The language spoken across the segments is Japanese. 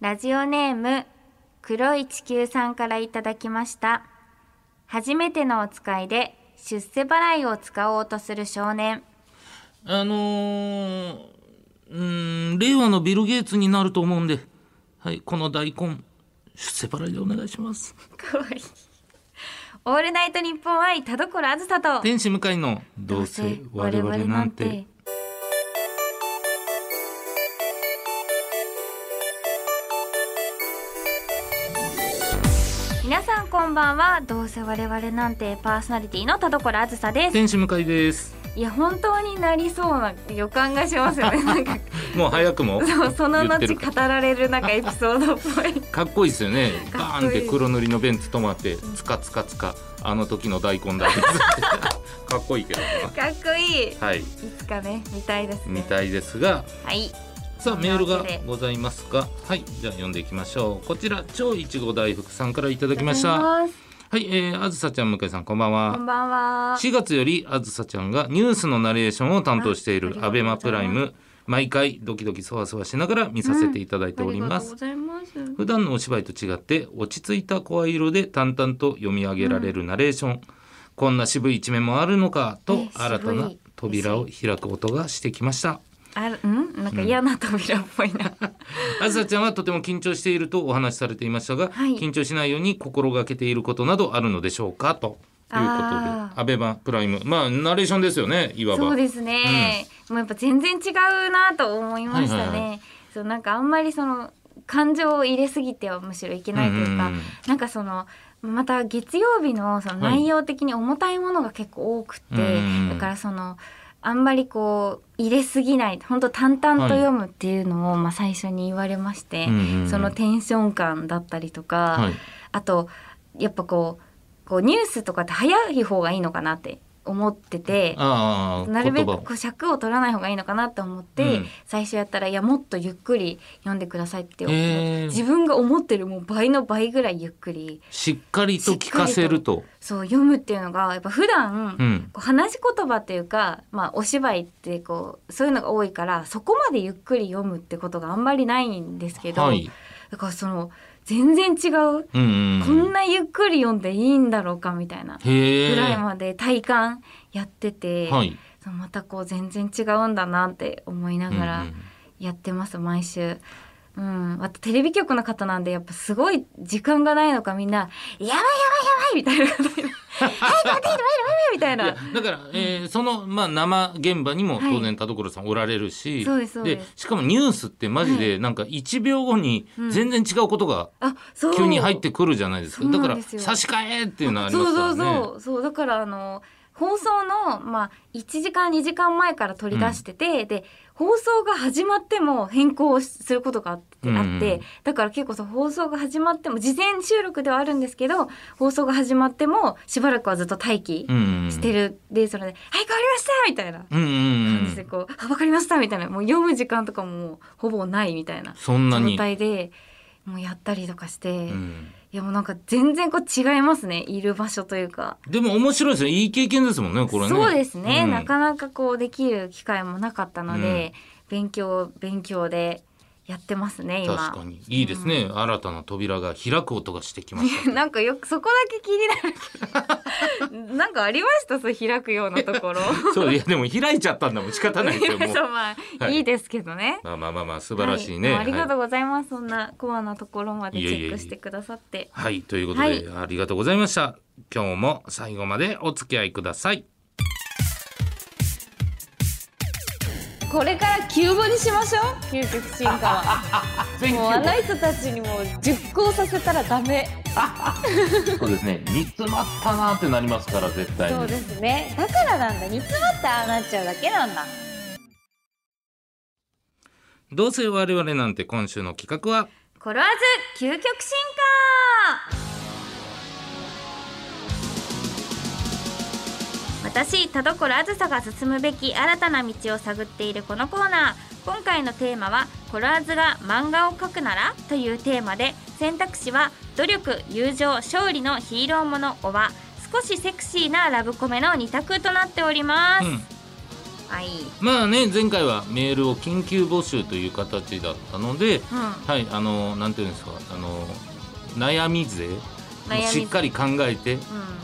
ラジオネーム黒い地球さんからいただきました。初めてのお使いで出世払いを使おうとする少年。あのー、うーん令和のビル・ゲイツになると思うんではいこの大根出世払いでお願いします。かわいい。オールナイトニッポン愛田所あずさと天使向かいのどうせ我々なんてばんは。どうせ我々なんてパーソナリティの田所あずさです。天使向かいです。いや本当になりそうな予感がしますよね。なんか。もう早くもそうその後語られるなんかエピソードっぽい。かっこいいですよね。バーンって黒塗りのベンツ止まってつかつかつかあの時の大根だ かっこいいけどかっこいい。はい。つかね見たいですね。みたいですがはいさあメールがございますがはいじゃあ読んでいきましょう。こちら超いちご大福さんからいただきました。はい、えー、あずさちゃん向井さんこんばんは。こんばんは。4月よりあずさちゃんがニュースのナレーションを担当しているアベマプライム。毎回ドキドキそわそわしながら見させていただいております、ありがとうございます。普段のお芝居と違って落ち着いた声色で淡々と読み上げられるナレーション、こんな渋い一面もあるのかとえ新たな扉を開く音がしてきました。あるん？なんか嫌な扉っぽいな、あずさちゃんはとても緊張しているとお話しされていましたが、はい。緊張しないように心がけていることなどあるのでしょうかということで。アベマプライム。まあナレーションですよねいわば。そうですね、もうやっぱ全然違うなと思いましたね、はいはいはそうなんかあんまりその感情を入れすぎてはむしろいけないというか、うんうんうん。なんかそのまた月曜日のその内容的に重たいものが結構多くて、うんうん。だからそのあんまりこう入れすぎない本当淡々と読むっていうのを、まあ最初に言われまして、うんうんうん。そのテンション感だったりとか、はい。あとやっぱこうこうニュースとかって早い方がいいのかなって思ってて。なるべく尺を取らない方がいいのかなと思って、うん。最初やったらいやもっとゆっくり読んでくださいって自分が思ってるもう倍の倍ぐらいゆっくりしっかりと聞かせると。そう読むっていうのがやっぱ普段、うん。こう話し言葉っていうか、まあ、お芝居ってこうそういうのが多いからそこまでゆっくり読むってことがあんまりないんですけど、はい。だからその全然違う、うんうんこんなゆっくり読んでいいんだろうかみたいな。ぐらいまで体感やってて。またこう全然違うんだなって思いながらうんうんやってます、毎週。うん、あとテレビ局の方なんでやっぱすごい時間がないのかみんな「やばいやばいい」みたいな。感じで「はい待って待って待ってみたいな。だから、えーその、まあ、生現場にもはい当然田所さんおられるし、そうですそうです。しかもニュースってマジでなんか1秒後に全然違うことが急に入ってくるじゃないですか、そうだから差し替えっていうのはありますからね。そうそうそう。そうだからあの放送の、まあ、1時間2時間前から取り出してて、で放送が始まっても変更することがあって,、うんうん。あってだから結構そう放送が始まっても事前収録ではあるんですけど放送が始まってもしばらくはずっと待機うんうんしてる、でそれで「はい変わりました!」みたいなうんうんうん感じでこう「あ分かりました」みたいな。もう読む時間とかもほぼないみたいな状そんなに、態でもうやったりとかして。うん。いやもうなんか全然こう違いますね。いる場所というか。でも面白いですね。いい経験ですもんねこれね。そうですね、うん。なかなかこうできる機会もなかったので、勉強勉強でやってますね今。確かに。いいですね、新たな扉が開く音がしてきました。なんかよくそこだけ気になる。なんかありました？そう開くようなところ。そういやでも開いちゃったんだもん仕方ないですよもう。そうまあ、はい。い、いですけどね。まあまあまあまあ素晴らしいね。はもうありがとう。うございます、そんなコアなところまでチェックしてくださって。はい、はい。ということで、はいありがとうございました。今日も最後までお付き合いください。これから急募にしましょう。究極進化はもうあの人たちにも熟考させたらダメ。そうですね。煮詰まったなってなりますから絶対に。そうですね。だからなんだ。煮詰まってああなっちゃうだけなんだ。どうせ我々なんて今週の企画は？コロワーズ究極進化私田所あずさが進むべき新たな道を探っているこのコーナー。今回のテーマは「コロワーズが漫画を描くなら?」というテーマで選択肢は努力友情勝利のヒーローものおは少しセクシーなラブコメの2択となっております、うん。はい。まあね前回はメールを緊急募集という形だったので、うん。はいあのなんていうんですかあの悩み勢悩みしっかり考えてうん。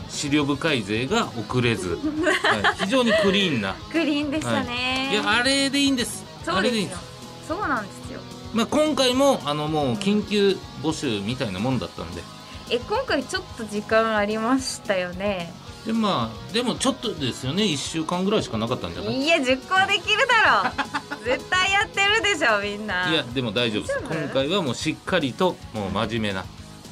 資料深い勢が遅れず、はい、非常にクリーンな、クリーンでしたね、い。やあれでいいんです。あれでいいんです。そうなんですよ。まあ、今回もあのもう緊急募集みたいなもんだったんで。え今回ちょっと時間ありましたよね。でまあでもちょっとですよね。1週間ぐらいしかなかったんじゃない？いや10個できるだろ 絶対やってるでしょみんな。いやでも大丈夫です。今回はもうしっかりともう真面目な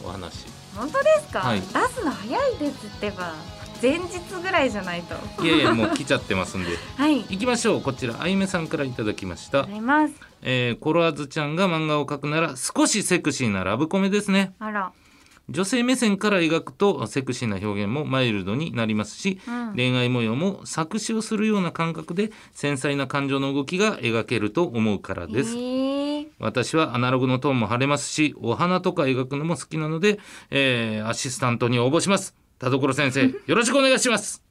お話本当ですか、はい。出すの早いですってば前日ぐらいじゃないと。いやいやもう来ちゃってますんで。はい。行きましょう。こちらあゆめさんからいただきました。あ、ります。えー、コロワーズちゃんが漫画を描くなら少しセクシーなラブコメですね。あら女性目線から描くとセクシーな表現もマイルドになりますし、うん。恋愛模様も作詞をするような感覚で繊細な感情の動きが描けると思うからです、えー、私はアナログのトーンも晴れますしお花とか描くのも好きなので、えーアシスタントに応募します。田所先生 よろしくお願いします。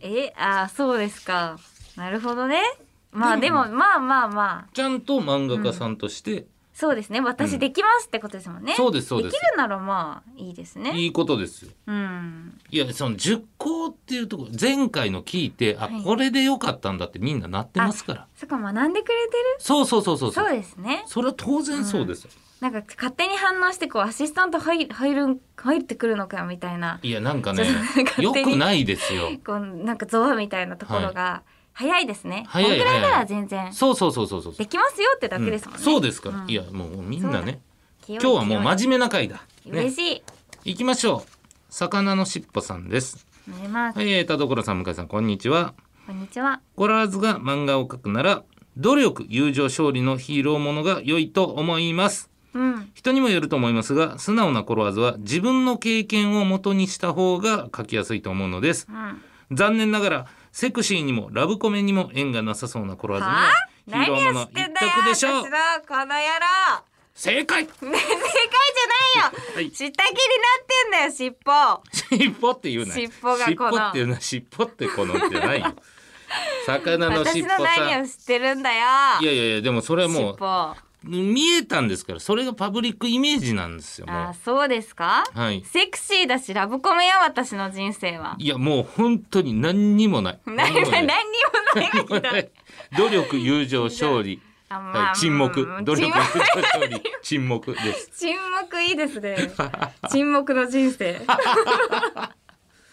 えあーそうですか。なるほどね。まあでもまあまあまあ。ちゃんと漫画家さんとして、そうですね。私できますってことですもんね、そうですそうです。できるならまあいいですね。いいことですよ。うん。いやその10項っていうところ前回の聞いてあ、はい。これでよかったんだってみんななってますから。そっか学んでくれてる？そうそうそうそうそう。ですね。それは当然そうですよ、なんか勝手に反応してこうアシスタント入入る入ってくるのかみたいな。いやなんかねちょっと勝よ手に。くないですよ。こうなんかゾワみたいなところが早いですね、こんぐらいなら全然そうそうそうそうそう。できますよってだけですもんね、うん。そうですから、うん。いやもうみんなね。今今日はもう真面目な回だ、ね嬉、しい。行きましょう。魚のしっぽさんです。はいえー田所さん向井さんこんにちは。こんにちは。コラーズが漫画を描くなら努力友情勝利のヒーローものが良いと思います。うん。人にもよると思いますが素直なコロワーズは自分の経験を元にした方が書きやすいと思うのです。うん。残念ながらセクシーにもラブコメにも縁がなさそうなコロワにははヒーローもの一択でしょう。この野郎。正解。ね正解じゃないよ、はい。下着になってんだよ尻尾。尻尾って言うな尻尾がこの。尻尾って言うな。尻尾ってこのじゃないよ。魚の尻尾私のさ何を知ってるんだよ。いやいやいやでもそれはも尻う尾見えたんですからそれがパブリックイメージなんですよもあうそうですか？はい。セクシーだしラブコメよ私の人生は。いやもう本当に何にもない。何何にもない 努力友情勝利。あまはい、沈黙。うん。努力沈黙です。沈黙いいですね。沈黙の人生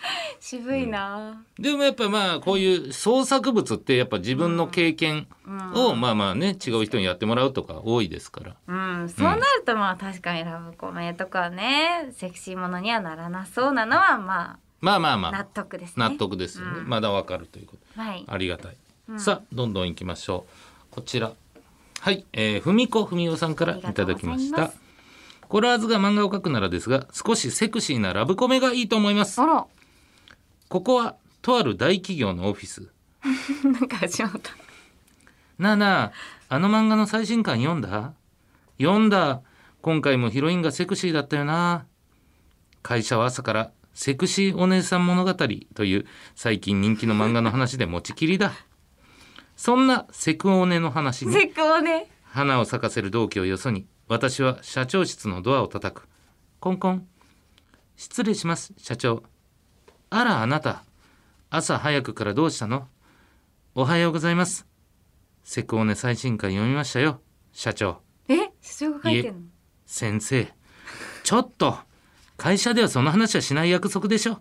渋いな、でもやっぱまあこういう創作物ってやっぱ自分の経験をまあまあね違う人にやってもらうとか多いですから。うん、そうなるとまあ確かにラブコメとかねセクシーものにはならなそうなのはまあ納まあまあまあ。得ですね。納得ですよね、うん。まだわかるということ。はい。ありがたい、さあどんどん行きましょう。こちら。はい、えー、ふみこふみおさんからいただきました。コラーズが漫画を描くならですが少しセクシーなラブコメがいいと思います。あらここはとある大企業のオフィス。なんか始まった。なあなああの漫画の最新刊読んだ？読んだ。今回もヒロインがセクシーだったよな。会社は朝からセクシーお姉さん物語という最近人気の漫画の話で持ちきりだ。そんなセクオネの話にセクをね花を咲かせる同期をよそに私は社長室のドアを叩く。コンコン。失礼します社長あらあなた。朝早くからどうしたの？おはようございます。セクオネ最新刊読みましたよ。社長。え？社長が書いてんの？先生。ちょっと。会社ではその話はしない約束でしょ。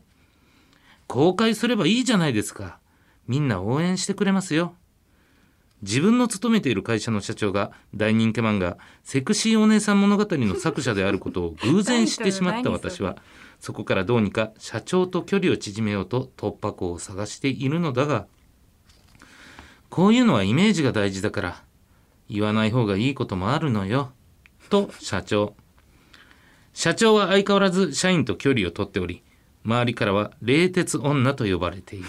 公開すればいいじゃないですか。みんな応援してくれますよ。自分の勤めている会社の社長が大人気漫画「セクシーお姉さん物語」の作者であることを偶然知ってしまった私はそこからどうにか社長と距離を縮めようと突破口を探しているのだがこういうのはイメージが大事だから言わない方がいいこともあるのよと社長。社長は相変わらず社員と距離をとっており周りからは冷徹女と呼ばれている。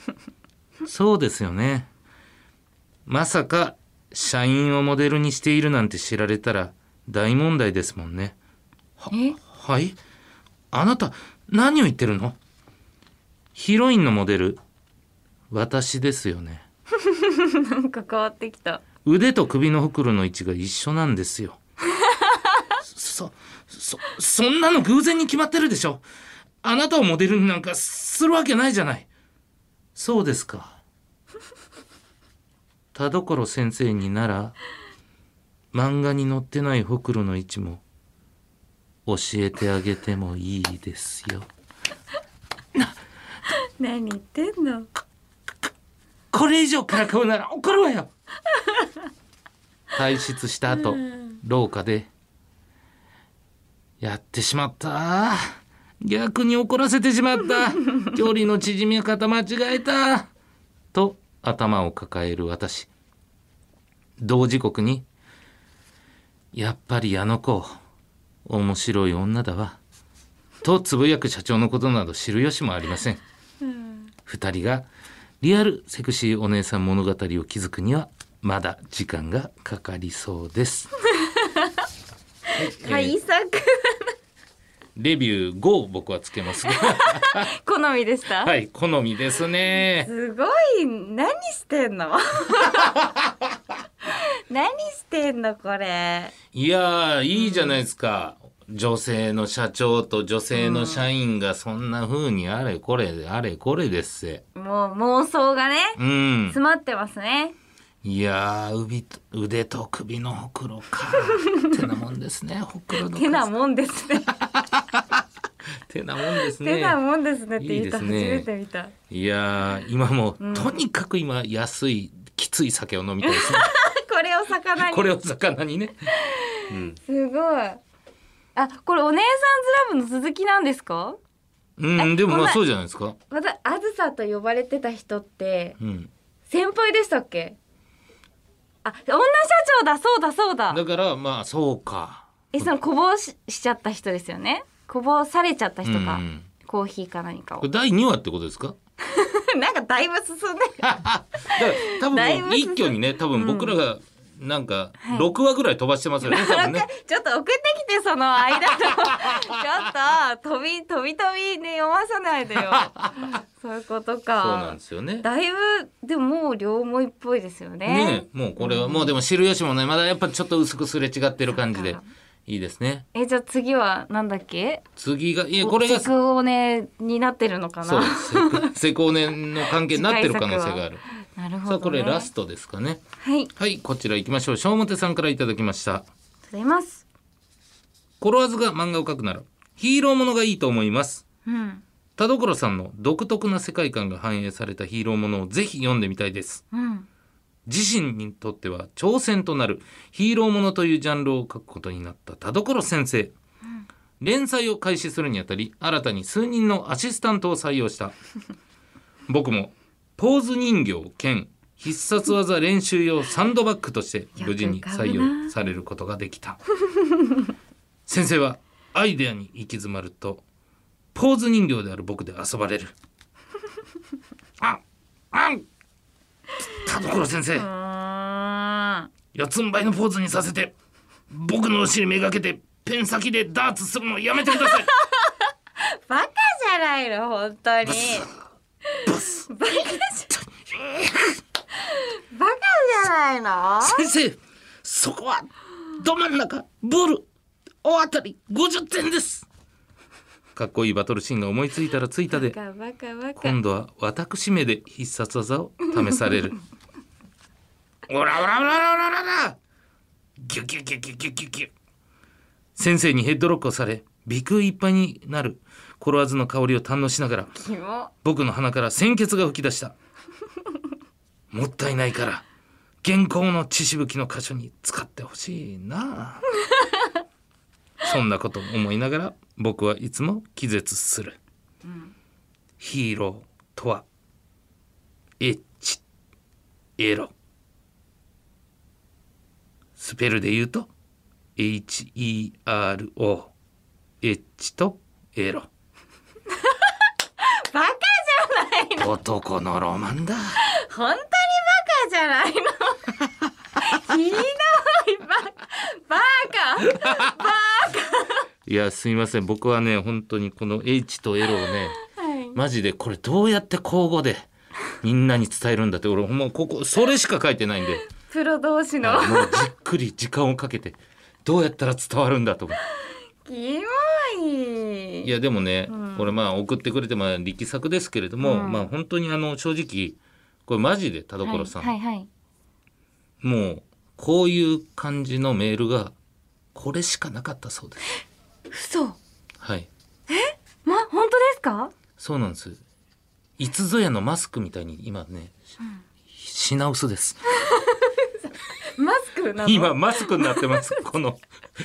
そうですよね。まさか社員をモデルにしているなんて知られたら大問題ですもんね。え？はい？あなた何を言ってるの？ヒロインのモデル。私ですよね。なんか変わってきた。腕と首のほくろの位置が一緒なんですよ。そそそんなの偶然に決まってるでしょ。あなたをモデルになんかするわけないじゃない。そうですか。田所先生になら漫画に載ってないほくろの位置も教えてあげてもいいですよ。何言ってんの？これ以上からかうなら怒るわよ。退出した後廊下でやってしまった。逆に怒らせてしまった。距離の縮み方間違えた。と頭を抱える私。同時刻にやっぱりあの子面白い女だわ。とつぶやく社長のことなど知る由もありません。二人がリアルセクシーお姉さん物語を築くにはまだ時間がかかりそうです。はいえーレビュー5僕はつけます。が 好みでした、はい好みですね。すごい。何してんの？何してんのこれ？いやーいいじゃないですか。女性の社長と女性の社員がそんな風にあれこれあれこれですせ。もう妄想がねうん。詰まってますねいやー腕と腕と首のほくろか。てなもんですね。ほくろの数てなもんですねてなもんですね。てなもんですねって言った初いねめて見たいやー今もう、うんとにかく今安いきつい酒を飲みたいですね これを魚に。これを魚にね、うん、すごい。あこれお姉さんズラブの続きなんですか？うん、でもまあそうじゃないですか、またあずさと呼ばれてた人ってうん、先輩でしたっけ？あ女社長だそうだそうだ。だからまあそうか。えそのこぼししちゃった人ですよね？こぼされちゃった人か、うん。コーヒーか何かを。第2話ってことですか？なんかだいぶ進んでる。だから多分一挙にね多分僕らがなんかはい。6話ぐらい飛ばしてますよね、多分ね。ちょっと送ってきてその間の。ちょっと飛び飛び飛びね読まさないでよ。そういうことか。そうなんですよね。だいぶでももう両思いっぽいですよね。ねもうこれはもうでも知る由もねまだやっぱちょっと薄くすれ違ってる感じで。いいですね。えじゃあ次はなんだっけ？次がいやこれがセクオネになってるのかな？そうセセコネの関係になってる可能性がある なるほど、ね、さあこれラストですかね。はい。はいこちら行きましょう。小表さんからいただきました。うございます。コロワーズが漫画を描くならヒーローものがいいと思います。うん。田所さんの独特な世界観が反映されたヒーローものをぜひ読んでみたいです。うん。自身にとっては挑戦となるヒーローものというジャンルを書くことになった田所先生、連載を開始するにあたり新たに数人のアシスタントを採用した。僕もポーズ人形兼必殺技練習用サンドバッグとして無事に採用されることができた。先生はアイデアに行き詰まるとポーズ人形である僕で遊ばれる。ああん。田所先生。四つん這いのポーズにさせて僕のお尻めがけてペン先でダーツするのやめてください。バカじゃないの本当にバカじゃバカじゃないの？先生そこはど真ん中ボール大当たり50点です。かっこいいバトルシーンが思いついたらついたでバカバカバカ。今度は私目で必殺技を試される。オラオラオラオラオラオラギュギュギュギュギュギュギュ先生にヘッドロックをされ鼻腔いっぱいになるコロワーズの香りを堪能しながら僕の鼻から鮮血が噴き出した。もったいないから原稿の血しぶきの箇所に使ってほしいな。そんなことを思いながら僕はいつも気絶する、ヒーローとはエッチエロ。スペルで言うと HERO エッチとエロバカじゃないの男のロマンだ。本当にバカじゃないの。ひどいババカ。いやすいません。僕はね本当にこの H と L をねはい。マジでこれどうやって交互でみんなに伝えるんだって。俺もうここそれしか書いてないんで。プロ同士の。はいもうじっくり時間をかけてどうやったら伝わるんだとか キモい。いやでもね、うんこれまあ送ってくれてまあ力作ですけれども、うん。まあ本当にあの正直これマジで田所さん、はいはいはい。もうこういう感じのメールがこれしかなかったそうです。嘘。はい。ま本当ですか？そうなんです。いつぞやのマスクみたいに今ね、品薄です クなの？今マスクになってます。この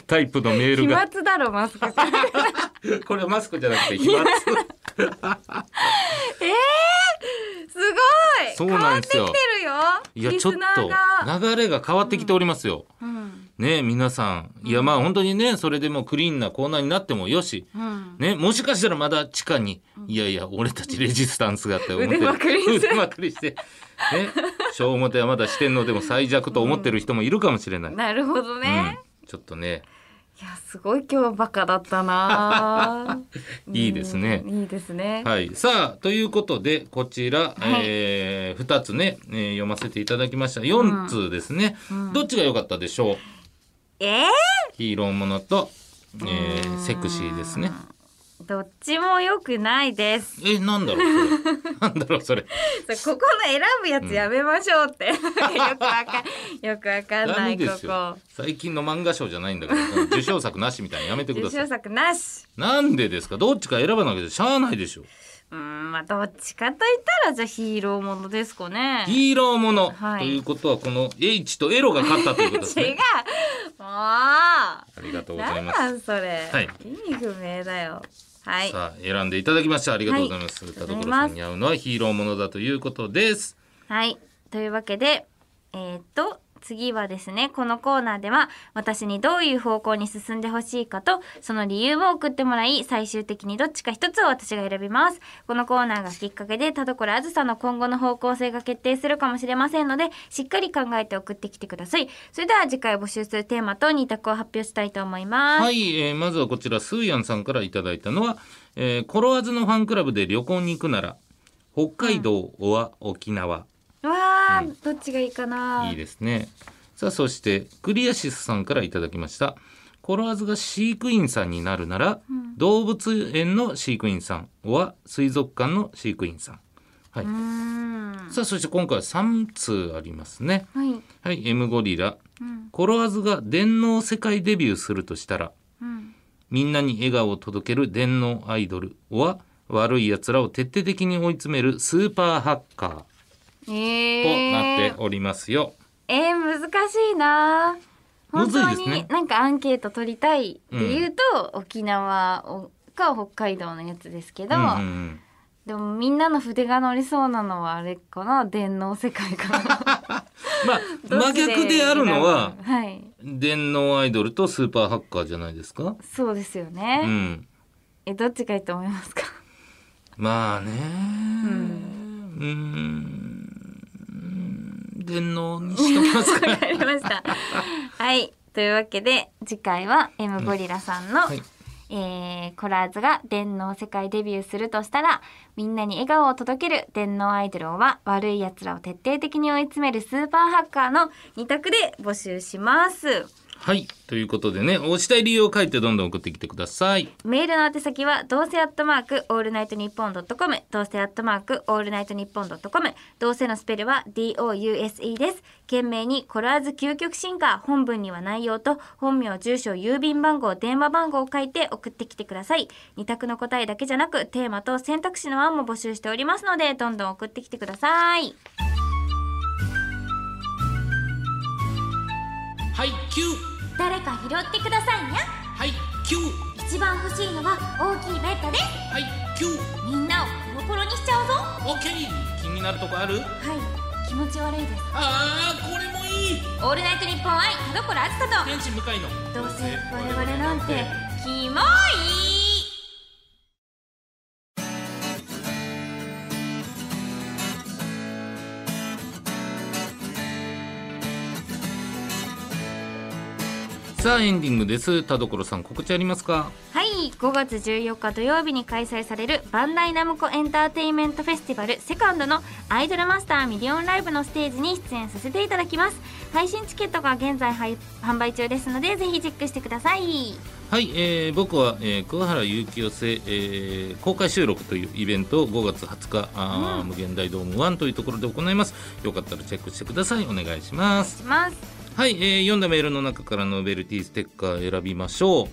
タイプのメー飛ルが。沫だろマスク。これはマスクじゃなくて飛沫。すごい。そうなんですよ。変わってきてるよ。いやちょっリスナーが。と流れが変わってきておりますよ、うん。ね皆さん。いやまあ本当にねそれでもクリーンなコーナーになってもよし。うん。ねもしかしたらまだ地下にいやいや俺たちレジスタンスがって思ってる。腕まくりして。腕まくりしてね。小表はまだ四天王でも最弱と思ってる人もいるかもしれない、なるほどね、うん、ちょっとね。いやすごい今日バカだったな。いいですね。うんいいですね、はい。さあということでこちら、はい。えー、2つね、えー読ませていただきました。4通ですね、うん。どっちが良かったでしょう？えヒーローものと、えーうん。セクシーですね。ー、どっちも良くないです。えなんだろうそれ。なんだろうそれ。そ ここの選ぶやつやめましょうって、よくわかんよくわかんないここ。最近の漫画賞じゃないんだから。受賞作なしみたいにやめてください。受賞作なし。なんでですか？どっちか選ばなきゃしゃあないでしょ。うーんまあどっちかと言ったらじゃあヒーローものですかね。ヒーローもの、はい。ということはこの H とエロが勝ったということです違う。ねもう。ありがとうござい何ます。なんそれ、はい。意味不明だよはい。さあ選んでいただきましてありがとうございます、はい。田所さんに合うのはヒーローものだということです。はい。というわけで、えーっと、次はですね、このコーナーでは、私にどういう方向に進んでほしいかと、その理由を送ってもらい、最終的にどっちか一つを私が選びます。このコーナーがきっかけで、田所あずさの今後の方向性が決定するかもしれませんので、しっかり考えて送ってきてください。それでは次回募集するテーマと2択を発表したいと思います。はい、えーまずはこちらスーヤンさんからいただいたのは、えーコロワーズのファンクラブで旅行に行くなら北海道は沖縄、わー、どっちがいいかな？いいですね。さあそしてクリアシスさんからいただきました。コロワーズが飼育員さんになるなら、動物園の飼育員さんは水族館の飼育員さん。はい。さあそして今回は3通ありますね。はい。はい M ゴリラ。うん。コロワーズが電脳世界デビューするとしたらうん。みんなに笑顔を届ける電脳アイドルは悪い奴らを徹底的に追い詰めるスーパーハッカえーとー。なっておりますよ。えー、難しいな。本当になんかアンケート取りたいっていうと、沖縄か北海道のやつですけど、うんうんうん。でもみんなの筆が乗りそうなのはあれかな？電脳世界かな。まあ真ち逆であるのははい。電脳アイドルとスーパーハッカーじゃないですか？そうですようね、ん、えどっちがいいと思いますか？まあね。ん。うーん電脳にしときますかわかりましたはい。というわけで次回は M ゴリラさんの、はい。えーコラーズが電脳世界デビューするとしたらみんなに笑顔を届ける電脳アイドルは悪い奴らを徹底的に追い詰めるスーパーハッカーの2択で募集しますはい。ということでね押したい理由を書いてどんどん送ってきてください。メールの宛先はどうせアットマークオールナイトニッポンドットコムどうせアットマークオールナイトニッポンドットコムどうせのスペルは DOUSE です。懸命にコラーズ究極進化本文には内容と本名住所郵便番号電話番号を書いて送ってきてください。二択の答えだけじゃなくテーマと選択肢の案も募集しておりますのでどんどん送ってきてください。はいキュー。誰か拾ってくださいにゃはいキュー。一番欲しいのは大きいベッドです。はいキュー。みんなをコロコロにしちゃうぞ。はオッケー気になるとこある？い気持ち悪いです。あーこれもいい。オールナイトニッポン愛田所あずさと。天使向かいの。どうせ我々なんて。キモいささあエンディングです。田所さん告知ありますか？はい。5月14日土曜日に開催されるバンダイナムコエンターテインメントフェスティバルセカンドのアイドルマスターミリオンライブのステージに出演させていただきます。配信チケットが現在はい販売中ですのでぜひチェックしてください。はい、えー僕は、えー桑原有機寄せ、えー公開収録というイベントを5月20日、あー無限大ドーム1というところで行います。よかったらチェックしてください。お願いします。しますはい、えー読んだメールの中からノベルティステッカー選びましょう。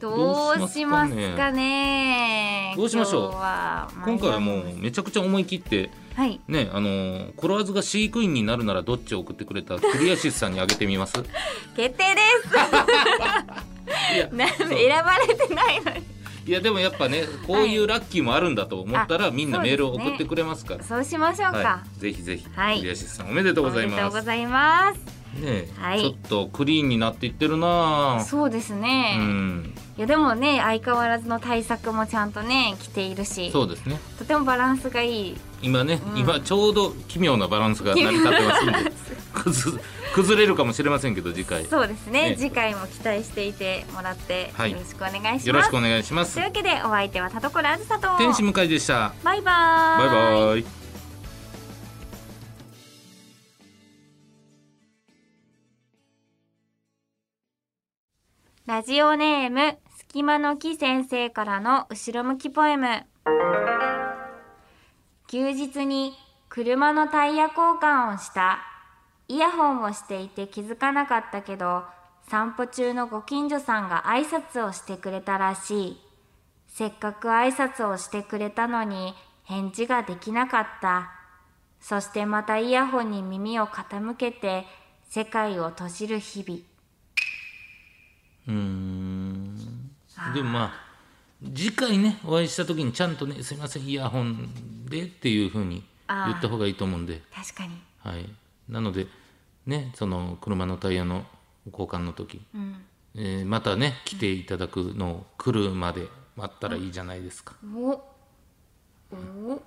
どうしどますすかね？どうしましょう？今日は今回はもうめちゃくちゃ思い切ってはい。ねあのーコロワーズが飼育員になるならどっちを送ってくれたクリアシスさんにあげてみます？決定です。いや 選ばれてないのに。いやでもやっぱねこういうラッキーもあるんだと思ったら、あみんなメールを送ってくれますから。そうしましょうか、はい、ぜひぜひ、はい。クリアシスさんおめでとうございおめでとうますございますねえ、はい。ちょっとクリーンになっていってるなそうですね、うん。いやでもね相変わらずの対策もちゃんとね来ているしそうですね。とてもバランスがいい。今ね、うん。今ちょうど奇妙なバランスが成り立ってますんで 崩崩れるかもしれませんけど次回。そうですね。ね。次回も期待していてもらってはい。よろしくお願いします、よろしくお願いします。というわけでお相手は田所あずさと。天使向井でした。バイババイーバイラジオネーム隙間の木先生からの後ろ向きポエム。休日に車のタイヤ交換をした。イヤホンをしていて気づかなかったけど散歩中のご近所さんが挨拶をしてくれたらしい。せっかく挨拶をしてくれたのに返事ができなかった。そしてまたイヤホンに耳を傾けて世界を閉じる日々。うーん。でもまあ次回ねお会いした時にちゃんとね「すいませんイヤホンで」っていうふうに言った方がいいと思うんで。確かに。はい。なのでねその車のタイヤの交換の時、うん。えーまたね来ていただくのを来るまで待ったらいいじゃないですか、お。お